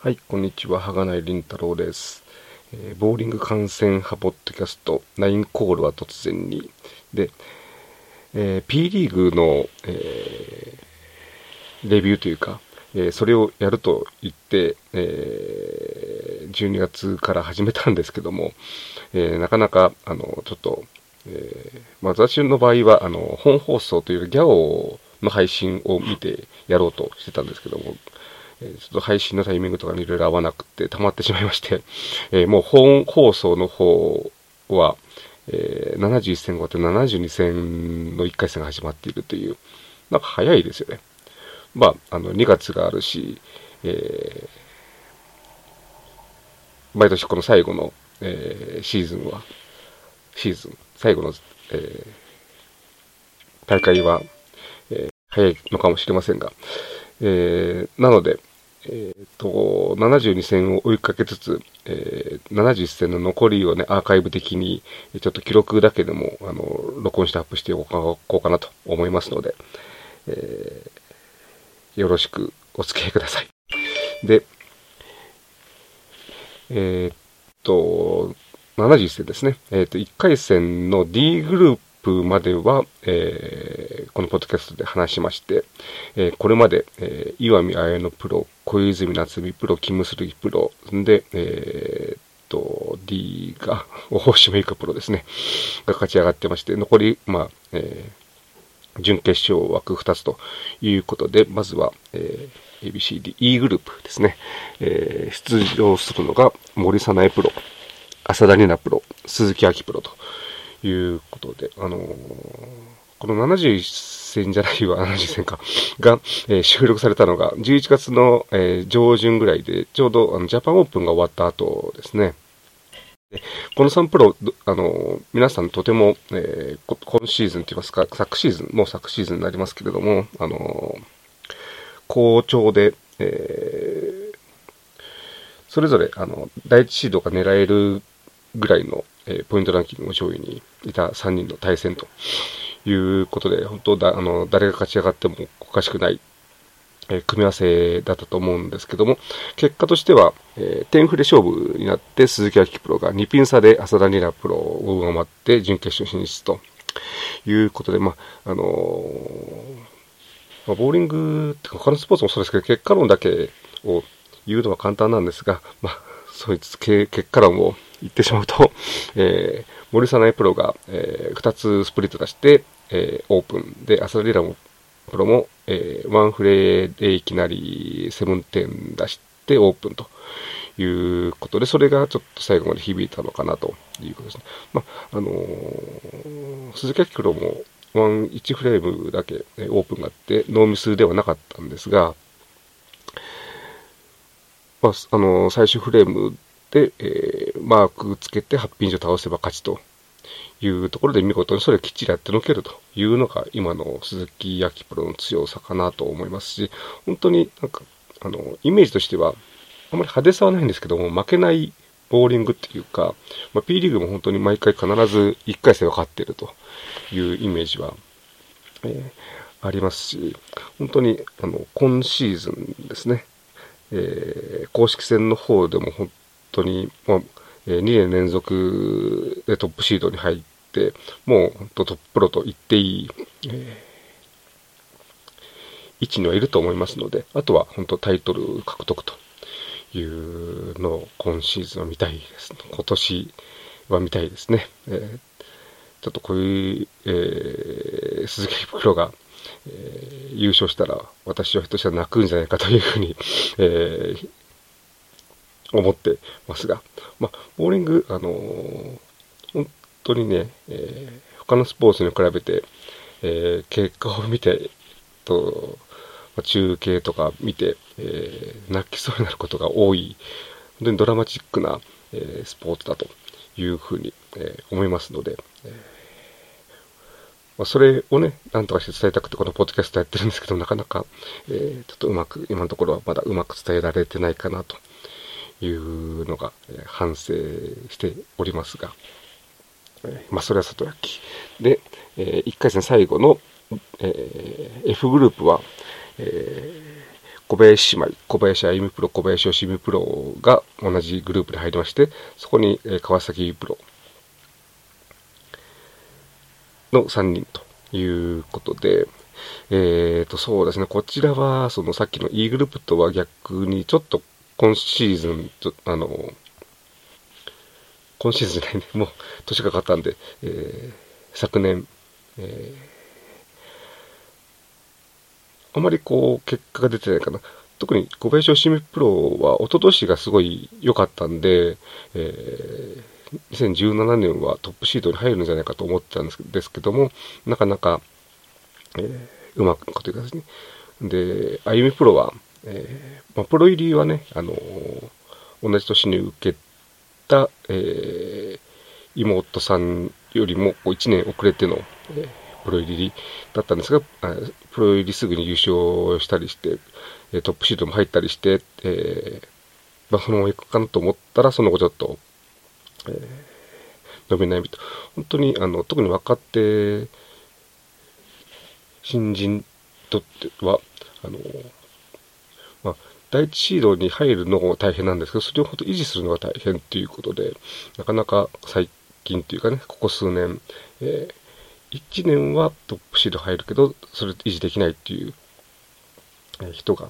はい、こんにちは。はがないりんたろうです、えーボーリング観戦派ポッドキャスト、ナインコールは突然に。で、えー P リーグの、えーレビューというか、えそれをやると言って、え12月から始めたんですけども、えなかなか、あの、ちょっと、えーまあ、私の場合は、あの、本放送というギャオの配信を見てやろうとしてたんですけども、えちょっと配信のタイミングとかにいろいろ合わなくて溜まってしまいまして、えもう本放送の方は、えー71戦終わって72戦の1回戦が始まっているという、なんか早いですよね。まあ、あの、2月があるし、えー毎年この最後の、えーシーズンは、シーズン、最後の、えー大会は、えー早いのかもしれませんが、えーなので、えーと、72戦を追いかけつつ、えー70戦の残りをね、アーカイブ的に、ちょっと記録だけでも、あの、録音してアップしておこうかなと思いますので、えーよろしくお付き合いください。で、えーっと、71戦ですね。えっと、1回戦の D グループまでは、えーこのポッドキャストで話しまして、えーこれまで、えー岩見綾乃プロ、小泉夏美プロ、キムスルギプロ、で、えーっと、D が、大島由香プロですね、が勝ち上がってまして、残り、まあ、えー準決勝枠2つということで、まずは、えー ABCD、E グループですね。えー出場するのが森早苗プロ、浅田里奈プロ、鈴木明プロということで、あのーこの71戦じゃないわ、70戦か、が、えー収録されたのが11月の、えー上旬ぐらいで、ちょうどあのジャパンオープンが終わった後ですね。この3プロ、あの、皆さんとても、えー今シーズンといいますか、昨シーズン、もう昨シーズンになりますけれども、あの、好調で、えーそれぞれ、あの、第一シードが狙えるぐらいの、えーポイントランキングの上位にいた3人の対戦ということで、本当だ、あの、誰が勝ち上がってもおかしくない、えー組み合わせだったと思うんですけども、結果としては、えー点振れ勝負になって、鈴木明プロが2ピン差で浅田里奈プロを上回って準決勝進出ということで、まあ、あのまあ、ボーリングってか他のスポーツもそうですけど、結果論だけを言うのは簡単なんですが、まあ、そういつ結果論を言ってしまうと、えー、森早苗プロが、え2つスプリット出して、えーオープンで、浅田リラもプロも、えーワンフレーでいきなり7点出してオープンということで、それがちょっと最後まで響いたのかなということですね。まあ、あのー鈴木明プロもワン1フレームだけえーオープンがあって、ノーミスではなかったんですが、まあ、あの最終フレームで、えーマークつけてハッピンジを倒せば勝ちというところで見事にそれをきっちりやってのけるというのが今の鈴木明プロの強さかなと思いますし、本当になんか、あの、イメージとしては、あまり派手さはないんですけども、負けないボーリングっていうか、まあ、P リーグも本当に毎回必ず1回戦は勝っているというイメージは、えーありますし、本当に、あの、今シーズンですね、えー公式戦の方でも本当に、まあえ2年連続でトップシードに入って、もう本当トッププロと言っていい、え位置にはいると思いますので、あとは本当タイトル獲得というのを今シーズンは見たいです。今年は見たいですね。えーちょっとこういう、えー鈴木プロが、えー優勝したら、私はひょっとしたら泣くんじゃないかというふうに、えー思ってますが、まあ、ボーリング、あのー本当にね、えー他のスポーツに比べて、えー結果を見て、と、中継とか見て、えー泣きそうになることが多い、本当にドラマチックな、えースポーツだというふうに、えー思いますので、えーま、それをね、なんとかして伝えたくてこのポッドキャストやってるんですけど、なかなか、えーちょっとうまく、今のところはまだうまく伝えられてないかなというのが、えー反省しておりますが、えーまあ、それはさとやき。で、え1回戦最後の、えー F グループは、えー小林姉妹、小林あゆみプロ、小林よしみプロが同じグループに入りまして、そこに、えー、川崎プロの3人ということで、えっ、ー、と、そうですね、こちらは、そのさっきの E グループとは逆に、ちょっと今シーズン、あの、今シーズンじゃないね、もう年がかったんで、えー、昨年、えー、あまりこう、結果が出てないかな。特に小林義美プロは一昨年がすごい良かったんで、えー、2017年はトップシードに入るんじゃないかと思ってたんですけども、なかなか、えー、うまくいくという形に。で、あゆみプロは、えーまあ、プロ入りはね、あのー、同じ年に受けた、えー、妹さんよりも1年遅れての、えー、プロ入りだったんですが、プロ入りすぐに優勝したりして、トップシートも入ったりして、えー、まあ、そのまま行くかなと思ったら、その後ちょっと、え、伸び悩みと。本当に、あの、特に若手、新人にとっては、あの、まあ、第一シードに入るのも大変なんですけど、それを本当維持するのが大変ということで、なかなか最近というかね、ここ数年、えー、1年はトップシード入るけど、それ維持できないっていう人が、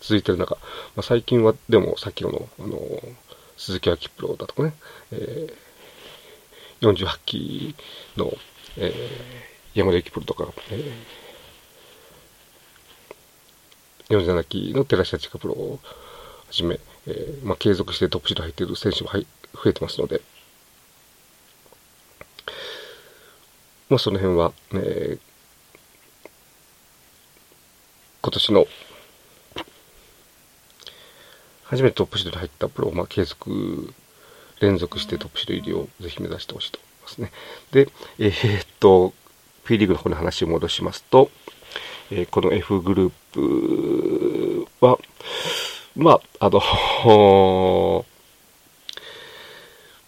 続いてる中、まあ、最近はでもさっきの、あの、鈴木明プロだとかね、えー、48期の、えー、山田幸プロとか、えー、47期の寺下千佳プロをはじめ、えー、まあ、継続してトップシード入っている選手も増えてますので、まあ、その辺は、えー今年の初めてトップシードに入ったプロを、まあ、継続、連続してトップシード入りをぜひ目指してほしいと思いますね。で、えー、っと、P リーグの方に話を戻しますと、えー、この F グループは、まあ、あの、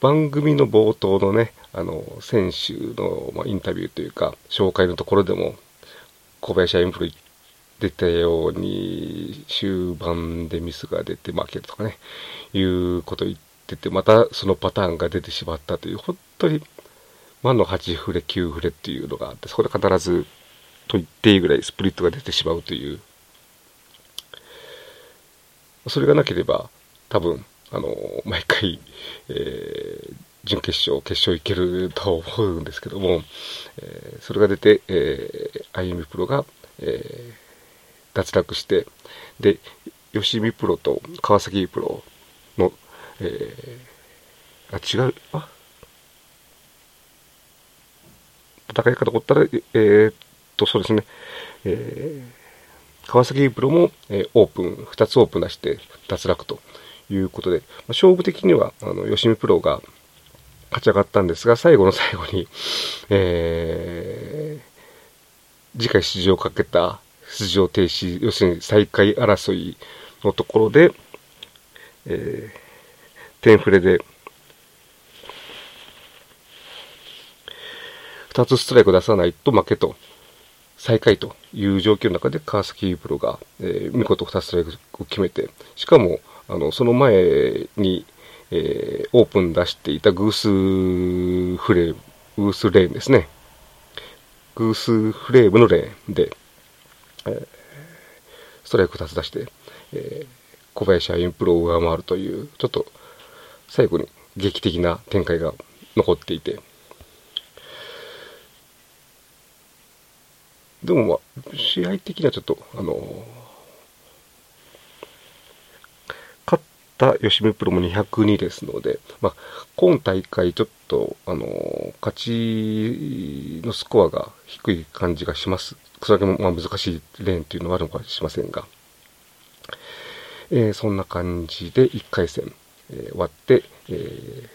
番組の冒頭のね、あの、選手の、まあ、インタビューというか、紹介のところでも、小林インプロ出たように、終盤でミスが出て負けるとかね、いうこと言ってて、またそのパターンが出てしまったという、本当に、魔の8フレ、9フレっていうのがあって、そこで必ず、と言っていいぐらいスプリットが出てしまうという、それがなければ、多分、あの、毎回、えー、準決勝、決勝いけると思うんですけども、えー、それが出て、えー、あゆみプロが、えー、脱落して、で、吉見プロと川崎プロの、えー、あ、違う、あ、戦い方おったら、えー、と、そうですね、えー、川崎プロも、えー、オープン、2つオープン出して脱落ということで、まあ、勝負的には、あの、吉見プロが勝ち上がったんですが、最後の最後に、えー、次回出場をかけた出場停止、要するに再開争いのところで、えー、テンフレで、2つストライク出さないと負けと、最下位という状況の中で川崎プロが、えー、見事2ストライクを決めて、しかも、あの、その前に、えー、オープン出していたグースフレーム、グースレーンですね。グースフレームのレーンで、えストライク2つ出して、え小林歩プロを上回るという、ちょっと最後に劇的な展開が残っていて、でもまあ、試合的にはちょっと、あの勝った吉見プロも202ですので、まあ、今大会ちょっと、あの勝ちのスコアが低い感じがします。それだけまあ難しいレーンっていうのはあるのかもしれませんが、えー、そんな感じで1回戦、えー、終わって、え、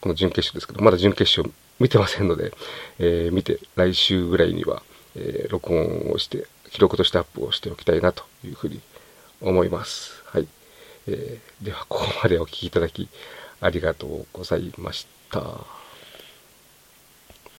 この準決勝ですけど、まだ準決勝見てませんので、えー、見て来週ぐらいには、えー、録音をして、記録としてアップをしておきたいなというふうに思います。はい。えー、では、ここまでお聴きいただきありがとうございました。